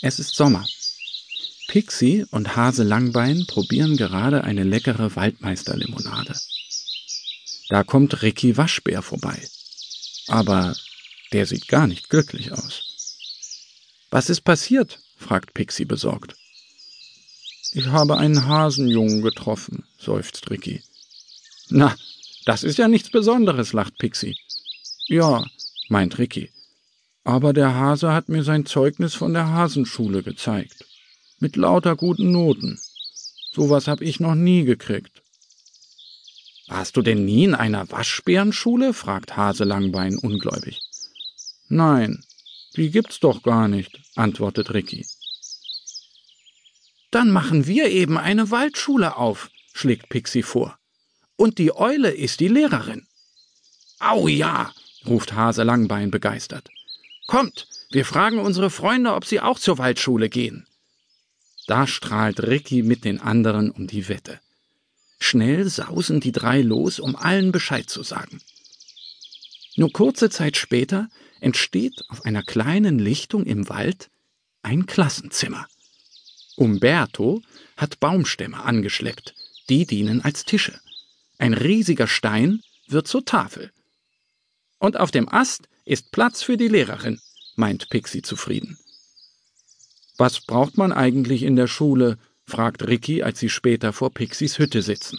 Es ist Sommer. Pixie und Hase Langbein probieren gerade eine leckere Waldmeisterlimonade. Da kommt Ricky Waschbär vorbei. Aber der sieht gar nicht glücklich aus. Was ist passiert? fragt Pixie besorgt. Ich habe einen Hasenjungen getroffen, seufzt Ricky. Na, das ist ja nichts Besonderes, lacht Pixie. Ja, meint Ricky. Aber der Hase hat mir sein Zeugnis von der Hasenschule gezeigt. Mit lauter guten Noten. Sowas hab ich noch nie gekriegt. Warst du denn nie in einer Waschbärenschule? fragt Hase Langbein ungläubig. Nein, die gibt's doch gar nicht, antwortet Ricky. Dann machen wir eben eine Waldschule auf, schlägt Pixie vor. Und die Eule ist die Lehrerin. Au ja, ruft Hase Langbein begeistert. Kommt, wir fragen unsere Freunde, ob sie auch zur Waldschule gehen. Da strahlt Ricky mit den anderen um die Wette. Schnell sausen die drei los, um allen Bescheid zu sagen. Nur kurze Zeit später entsteht auf einer kleinen Lichtung im Wald ein Klassenzimmer. Umberto hat Baumstämme angeschleppt, die dienen als Tische. Ein riesiger Stein wird zur Tafel. Und auf dem Ast ist Platz für die Lehrerin, meint Pixie zufrieden. Was braucht man eigentlich in der Schule? fragt Ricky, als sie später vor Pixies Hütte sitzen.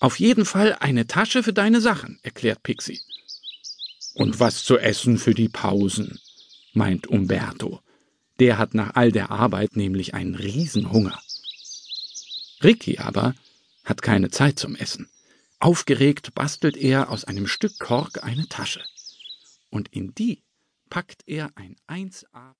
Auf jeden Fall eine Tasche für deine Sachen, erklärt Pixie. Und was zu essen für die Pausen, meint Umberto. Der hat nach all der Arbeit nämlich einen Riesenhunger. Ricky aber hat keine Zeit zum Essen. Aufgeregt bastelt er aus einem Stück Kork eine Tasche. Und in die packt er ein 1A